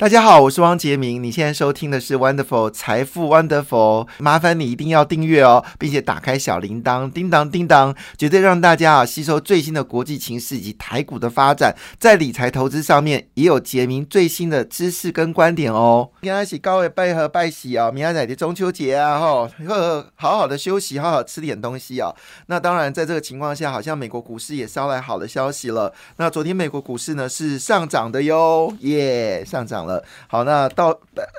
大家好，我是汪杰明。你现在收听的是 Wonderful 财富 Wonderful，麻烦你一定要订阅哦，并且打开小铃铛，叮当叮当，绝对让大家啊吸收最新的国际情势以及台股的发展，在理财投资上面也有杰明最新的知识跟观点哦。明天起高位拜和拜喜啊，明天仔的中秋节啊，吼，呵，好好的休息，好好吃点东西啊。那当然，在这个情况下，好像美国股市也捎来好的消息了。那昨天美国股市呢是上涨的哟，耶，上涨了。好，那到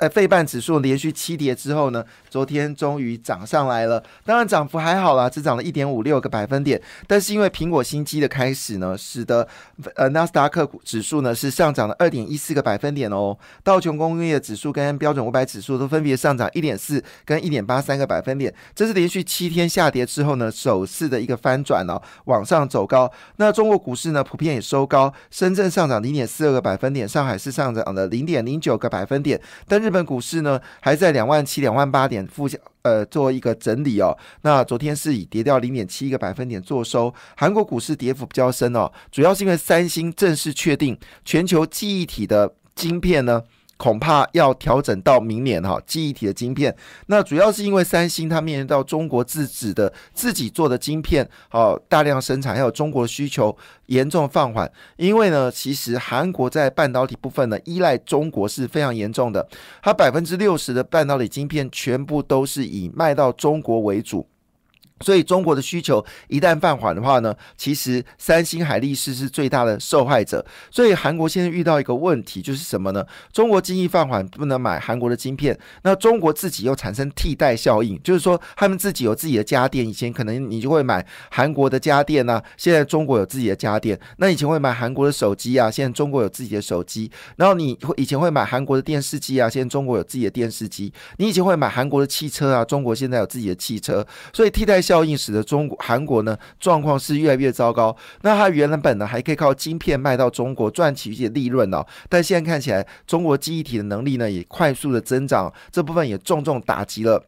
呃费半指数连续七跌之后呢，昨天终于涨上来了。当然涨幅还好啦，只涨了一点五六个百分点。但是因为苹果新机的开始呢，使得呃纳斯达克指数呢是上涨了二点一四个百分点哦。道琼工业指数跟标准五百指数都分别上涨一点四跟一点八三个百分点。这是连续七天下跌之后呢，首次的一个翻转哦，往上走高。那中国股市呢，普遍也收高，深圳上涨零点四二个百分点，上海是上涨了零点。零九个百分点，但日本股市呢还在两万七、两万八点附近，呃，做一个整理哦。那昨天是以跌掉零点七一个百分点做收。韩国股市跌幅比较深哦，主要是因为三星正式确定全球记忆体的晶片呢。恐怕要调整到明年哈，记忆体的晶片，那主要是因为三星它面临到中国自制的自己做的晶片，哦，大量生产，还有中国需求严重放缓。因为呢，其实韩国在半导体部分呢，依赖中国是非常严重的，它百分之六十的半导体晶片全部都是以卖到中国为主。所以中国的需求一旦放缓的话呢，其实三星、海力士是最大的受害者。所以韩国现在遇到一个问题，就是什么呢？中国经济放缓，不能买韩国的晶片，那中国自己又产生替代效应，就是说他们自己有自己的家电，以前可能你就会买韩国的家电啊，现在中国有自己的家电。那以前会买韩国的手机啊，现在中国有自己的手机。然后你会以前会买韩国的电视机啊，现在中国有自己的电视机。你以前会买韩国的汽车啊，中国现在有自己的汽车。所以替代效。效应使得中国、韩国呢状况是越来越糟糕。那它原来本呢还可以靠晶片卖到中国赚取一些利润呢，但现在看起来中国记忆体的能力呢也快速的增长，这部分也重重打击了。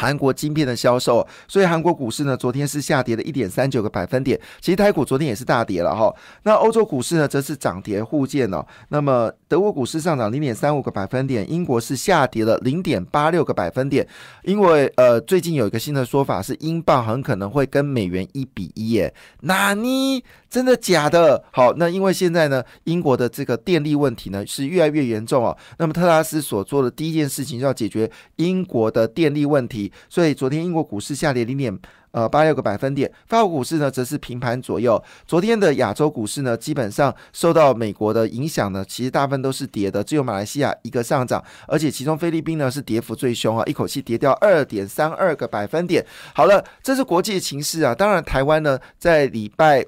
韩国晶片的销售，所以韩国股市呢，昨天是下跌了一点三九个百分点。其实台股昨天也是大跌了哈。那欧洲股市呢，则是涨跌互见哦。那么德国股市上涨零点三五个百分点，英国是下跌了零点八六个百分点。因为呃，最近有一个新的说法是，英镑很可能会跟美元一比一耶。那你真的假的？好，那因为现在呢，英国的这个电力问题呢是越来越严重哦。那么特拉斯所做的第一件事情，就要解决英国的电力问题。所以昨天英国股市下跌零点呃八六个百分点，法国股市呢则是平盘左右。昨天的亚洲股市呢，基本上受到美国的影响呢，其实大部分都是跌的，只有马来西亚一个上涨，而且其中菲律宾呢是跌幅最凶啊，一口气跌掉二点三二个百分点。好了，这是国际情势啊，当然台湾呢在礼拜。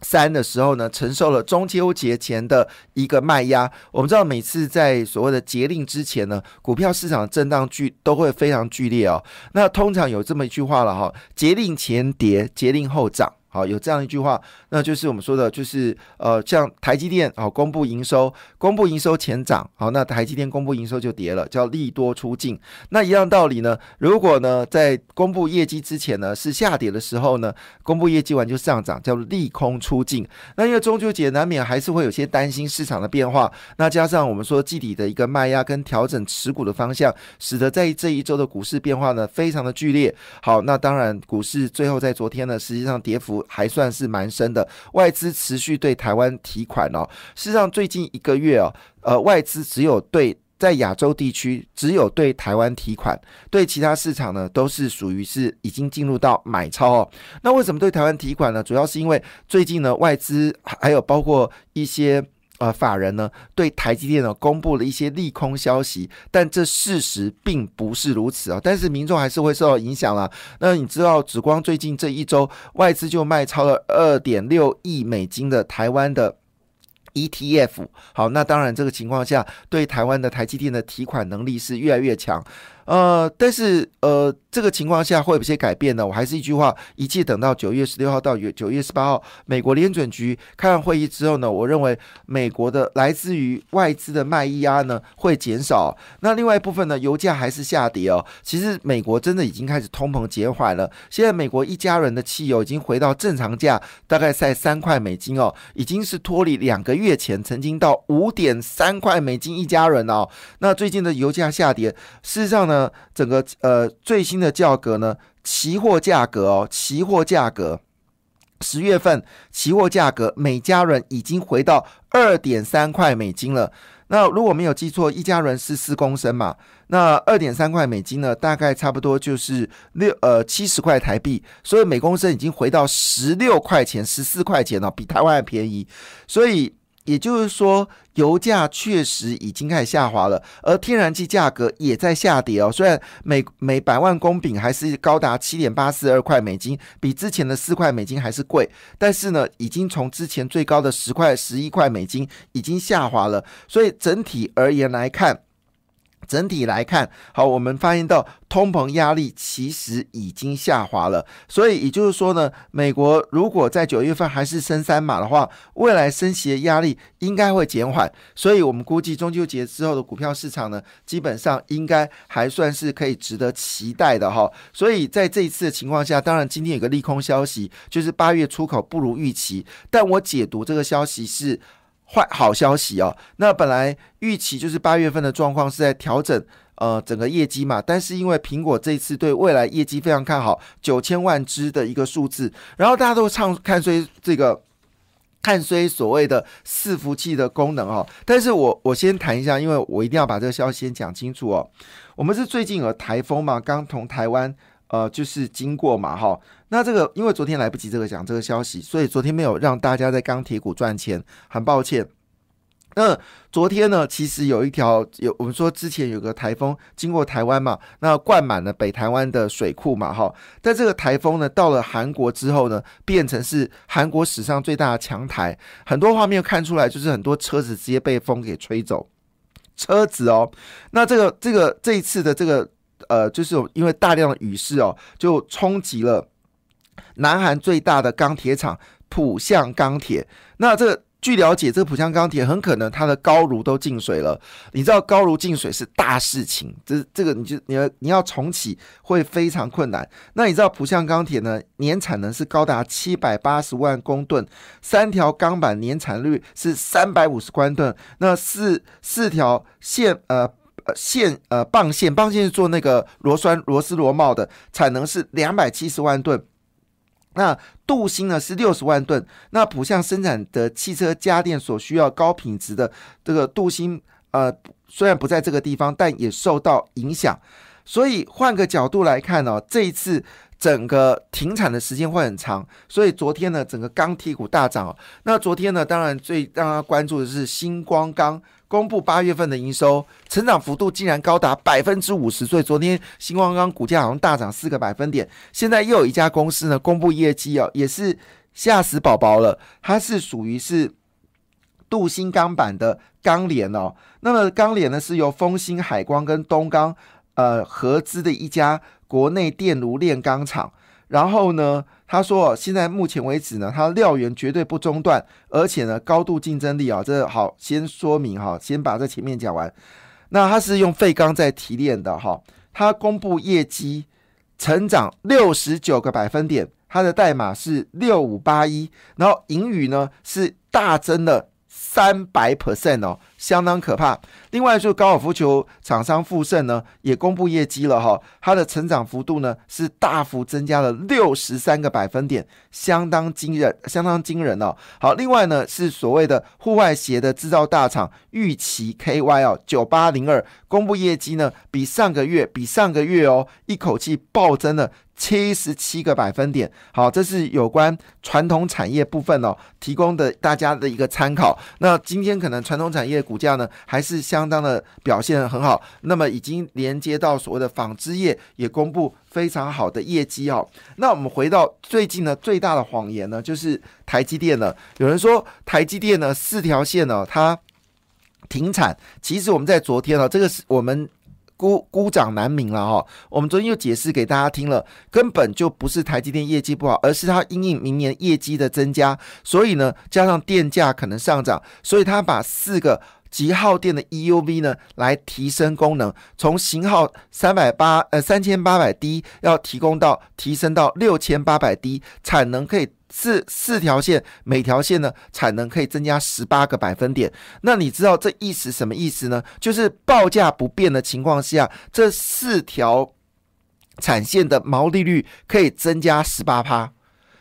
三的时候呢，承受了中秋节前的一个卖压。我们知道，每次在所谓的节令之前呢，股票市场震荡剧都会非常剧烈哦。那通常有这么一句话了哈：节令前跌，节令后涨。好，有这样一句话，那就是我们说的，就是呃，像台积电好公布营收，公布营收前涨，好，那台积电公布营收就跌了，叫利多出尽。那一样道理呢，如果呢在公布业绩之前呢是下跌的时候呢，公布业绩完就上涨，叫利空出尽。那因为中秋节难免还是会有些担心市场的变化，那加上我们说季底的一个卖压跟调整持股的方向，使得在这一周的股市变化呢非常的剧烈。好，那当然股市最后在昨天呢，实际上跌幅。还算是蛮深的，外资持续对台湾提款哦。事实上，最近一个月哦，呃，外资只有对在亚洲地区只有对台湾提款，对其他市场呢都是属于是已经进入到买超哦。那为什么对台湾提款呢？主要是因为最近呢外资还有包括一些。呃，法人呢对台积电呢公布了一些利空消息，但这事实并不是如此啊。但是民众还是会受到影响了。那你知道，紫光最近这一周外资就卖超了二点六亿美金的台湾的 ETF。好，那当然这个情况下，对台湾的台积电的提款能力是越来越强。呃，但是呃，这个情况下会有些改变呢？我还是一句话，一切等到九月十六号到九月十八号，美国联准局开完会议之后呢，我认为美国的来自于外资的卖压呢会减少。那另外一部分呢，油价还是下跌哦。其实美国真的已经开始通膨减缓了。现在美国一家人的汽油已经回到正常价，大概在三块美金哦，已经是脱离两个月前曾经到五点三块美金一家人哦。那最近的油价下跌，事实上呢？整个呃最新的价格呢，期货价格哦，期货价格十月份期货价格每家人已经回到二点三块美金了。那如果没有记错，一家人是四公升嘛，那二点三块美金呢，大概差不多就是六呃七十块台币，所以每公升已经回到十六块钱、十四块钱了，比台湾还便宜，所以。也就是说，油价确实已经开始下滑了，而天然气价格也在下跌哦。虽然每每百万公饼还是高达七点八四二块美金，比之前的四块美金还是贵，但是呢，已经从之前最高的十块、十一块美金已经下滑了。所以整体而言来看。整体来看，好，我们发现到通膨压力其实已经下滑了，所以也就是说呢，美国如果在九月份还是升三码的话，未来升息的压力应该会减缓，所以我们估计中秋节之后的股票市场呢，基本上应该还算是可以值得期待的哈。所以在这一次的情况下，当然今天有个利空消息，就是八月出口不如预期，但我解读这个消息是。坏好消息哦，那本来预期就是八月份的状况是在调整呃整个业绩嘛，但是因为苹果这次对未来业绩非常看好，九千万只的一个数字，然后大家都唱看衰这个看衰所谓的伺服器的功能哦，但是我我先谈一下，因为我一定要把这个消息先讲清楚哦，我们是最近有台风嘛，刚从台湾。呃，就是经过嘛，哈，那这个因为昨天来不及这个讲这个消息，所以昨天没有让大家在钢铁股赚钱，很抱歉。那昨天呢，其实有一条有我们说之前有个台风经过台湾嘛，那灌满了北台湾的水库嘛，哈，但这个台风呢到了韩国之后呢，变成是韩国史上最大的强台，很多画面看出来就是很多车子直接被风给吹走，车子哦，那这个这个这一次的这个。呃，就是因为大量的雨势哦，就冲击了南韩最大的钢铁厂浦项钢铁。那这个据了解，这个浦项钢铁很可能它的高炉都进水了。你知道高炉进水是大事情，这这个你就你要你要重启会非常困难。那你知道浦项钢铁呢年产能是高达七百八十万公吨，三条钢板年产率是三百五十公吨，那四四条线呃。线呃棒线棒线是做那个螺栓螺丝螺帽的，产能是两百七十万吨。那镀锌呢是六十万吨。那浦项生产的汽车家电所需要高品质的这个镀锌，呃虽然不在这个地方，但也受到影响。所以换个角度来看呢，这一次整个停产的时间会很长。所以昨天呢，整个钢铁股大涨。那昨天呢，当然最让他关注的是星光钢。公布八月份的营收成长幅度竟然高达百分之五十，所以昨天星光钢股价好像大涨四个百分点。现在又有一家公司呢公布业绩哦，也是吓死宝宝了。它是属于是镀锌钢板的钢联哦。那么钢联呢是由丰兴海光跟东钢呃合资的一家国内电炉炼钢厂。然后呢？他说，现在目前为止呢，它料源绝对不中断，而且呢，高度竞争力啊，这好先说明哈，先把这前面讲完。那它是用废钢在提炼的哈，它公布业绩成长六十九个百分点，它的代码是六五八一，然后盈余呢是大增了三百 percent 哦。相当可怕。另外，就高尔夫球厂商富盛呢，也公布业绩了哈，它的成长幅度呢是大幅增加了六十三个百分点，相当惊人，相当惊人哦。好，另外呢是所谓的户外鞋的制造大厂玉琪 KY 哦，九八零二公布业绩呢，比上个月比上个月哦，一口气暴增了七十七个百分点。好，这是有关传统产业部分哦，提供的大家的一个参考。那今天可能传统产业。股价呢还是相当的表现很好，那么已经连接到所谓的纺织业也公布非常好的业绩哦。那我们回到最近呢最大的谎言呢就是台积电了。有人说台积电呢四条线呢它停产，其实我们在昨天啊，这个是我们孤孤掌难鸣了哈。我们昨天又解释给大家听了，根本就不是台积电业绩不好，而是它因应明年业绩的增加，所以呢，加上电价可能上涨，所以它把四个。极耗电的 EUV 呢，来提升功能，从型号三百八呃三千八百 D 要提供到提升到六千八百 D，产能可以四四条线，每条线呢产能可以增加十八个百分点。那你知道这意思什么意思呢？就是报价不变的情况下，这四条产线的毛利率可以增加十八趴。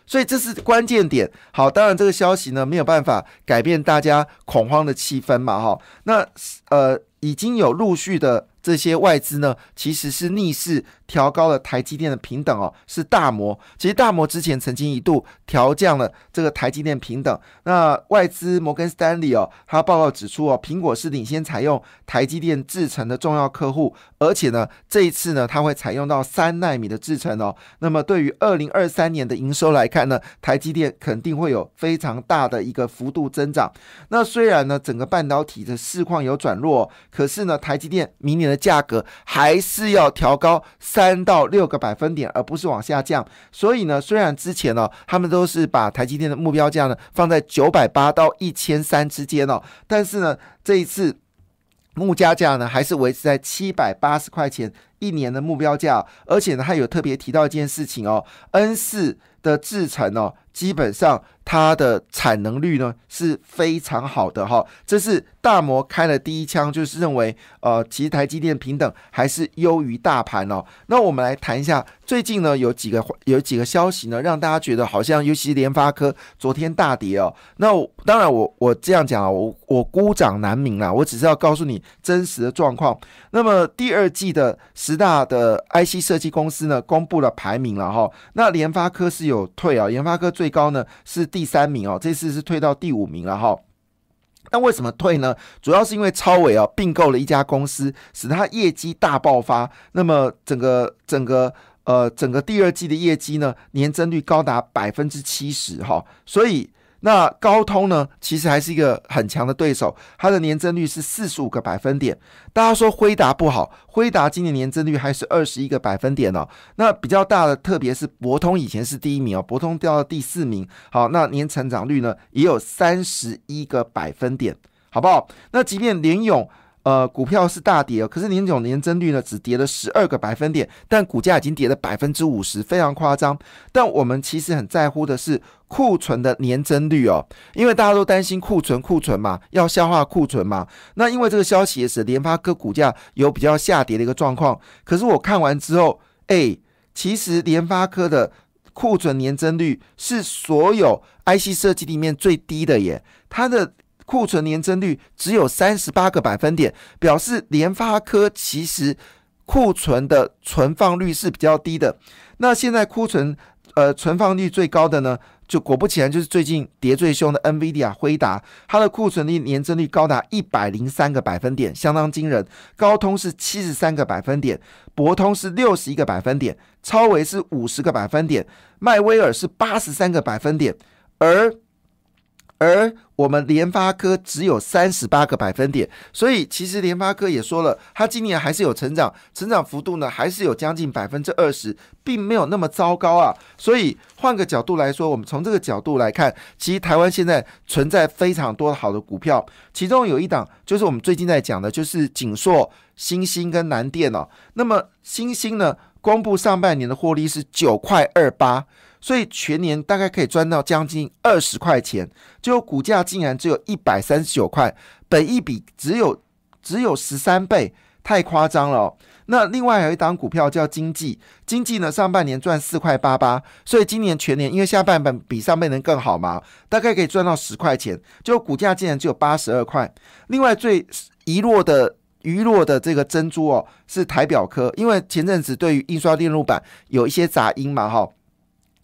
所以这是关键点。好，当然这个消息呢没有办法改变大家恐慌的气氛嘛，哈。那呃，已经有陆续的。这些外资呢，其实是逆势调高了台积电的平等哦，是大摩。其实大摩之前曾经一度调降了这个台积电平等。那外资摩根斯丹利哦，他报告指出哦，苹果是领先采用台积电制程的重要客户，而且呢，这一次呢，它会采用到三纳米的制程哦。那么对于二零二三年的营收来看呢，台积电肯定会有非常大的一个幅度增长。那虽然呢，整个半导体的市况有转弱，可是呢，台积电明年的价格还是要调高三到六个百分点，而不是往下降。所以呢，虽然之前呢，他们都是把台积电的目标价呢放在九百八到一千三之间哦，但是呢，这一次目加价呢还是维持在七百八十块钱一年的目标价，而且呢，还有特别提到一件事情哦，N 四的制程哦，基本上。它的产能率呢是非常好的哈，这是大摩开了第一枪，就是认为呃，其实台积电平等还是优于大盘哦。那我们来谈一下最近呢有几个有几个消息呢，让大家觉得好像尤其联发科昨天大跌哦。那当然我我这样讲啊，我我孤掌难鸣啦，我只是要告诉你真实的状况。那么第二季的十大的 IC 设计公司呢公布了排名了哈，那联发科是有退啊，联发科最最高呢是。第三名哦，这次是退到第五名了哈。那为什么退呢？主要是因为超伟啊并购了一家公司，使它业绩大爆发。那么整个整个呃整个第二季的业绩呢，年增率高达百分之七十哈，所以。那高通呢，其实还是一个很强的对手，它的年增率是四十五个百分点。大家说辉达不好，辉达今年年增率还是二十一个百分点哦。那比较大的，特别是博通以前是第一名哦，博通掉到第四名。好，那年成长率呢也有三十一个百分点，好不好？那即便联勇。呃，股票是大跌可是年总年增率呢只跌了十二个百分点，但股价已经跌了百分之五十，非常夸张。但我们其实很在乎的是库存的年增率哦，因为大家都担心库存，库存嘛，要消化库存嘛。那因为这个消息也是联发科股价有比较下跌的一个状况。可是我看完之后，哎，其实联发科的库存年增率是所有 IC 设计里面最低的耶，它的。库存年增率只有三十八个百分点，表示联发科其实库存的存放率是比较低的。那现在库存呃存放率最高的呢，就果不其然就是最近跌最凶的 NVIDIA 辉达，它的库存率年增率高达一百零三个百分点，相当惊人。高通是七十三个百分点，博通是六十一个百分点，超维是五十个百分点，迈威尔是八十三个百分点，而而我们联发科只有三十八个百分点，所以其实联发科也说了，它今年还是有成长，成长幅度呢还是有将近百分之二十，并没有那么糟糕啊。所以换个角度来说，我们从这个角度来看，其实台湾现在存在非常多好的股票，其中有一档就是我们最近在讲的，就是景硕、新兴跟南电哦。那么新兴呢，公布上半年的获利是九块二八。所以全年大概可以赚到将近二十块钱，就股价竟然只有一百三十九块，本一比只有只有十三倍，太夸张了。那另外还有一档股票叫经济，经济呢上半年赚四块八八，所以今年全年因为下半本比上半年更好嘛，大概可以赚到十块钱，就股价竟然只有八十二块。另外最遗落的余落的这个珍珠哦，是台表科，因为前阵子对于印刷电路板有一些杂音嘛，哈。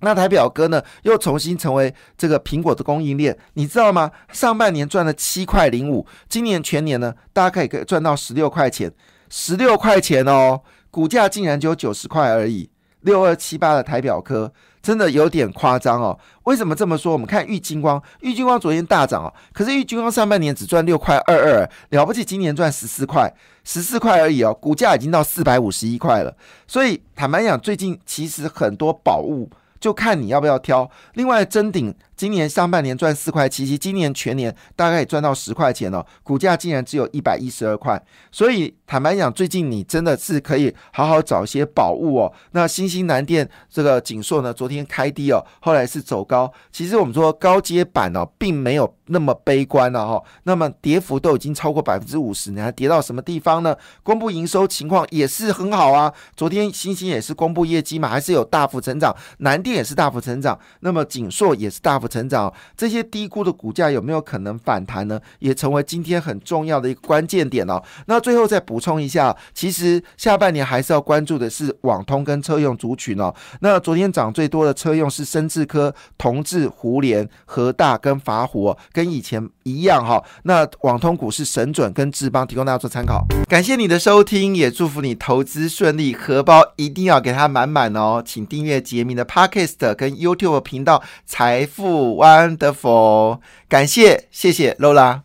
那台表哥呢，又重新成为这个苹果的供应链，你知道吗？上半年赚了七块零五，今年全年呢，大家可以赚到十六块钱，十六块钱哦，股价竟然只有九十块而已。六二七八的台表科，真的有点夸张哦。为什么这么说？我们看玉金光，玉金光昨天大涨哦，可是玉金光上半年只赚六块二二，了不起，今年赚十四块，十四块而已哦，股价已经到四百五十一块了。所以坦白讲，最近其实很多宝物。就看你要不要挑。另外，真顶今年上半年赚四块七七，今年全年大概也赚到十块钱了，股价竟然只有一百一十二块。所以坦白讲，最近你真的是可以好好找一些宝物哦。那新兴南电这个锦硕呢，昨天开低哦，后来是走高。其实我们说高阶版哦，并没有那么悲观了哈。那么跌幅都已经超过百分之五十，你还跌到什么地方呢？公布营收情况也是很好啊。昨天新兴也是公布业绩嘛，还是有大幅成长。南电。也是大幅成长，那么锦硕也是大幅成长，这些低估的股价有没有可能反弹呢？也成为今天很重要的一个关键点哦。那最后再补充一下，其实下半年还是要关注的是网通跟车用族群哦。那昨天涨最多的车用是深智科、同智、胡联、和大跟法虎，跟以前一样哈。那网通股是神准跟智邦，提供大家做参考。感谢你的收听，也祝福你投资顺利，荷包一定要给它满满哦。请订阅杰明的 Pocket。跟 YouTube 频道财富 Wonderful，感谢谢谢 Lola。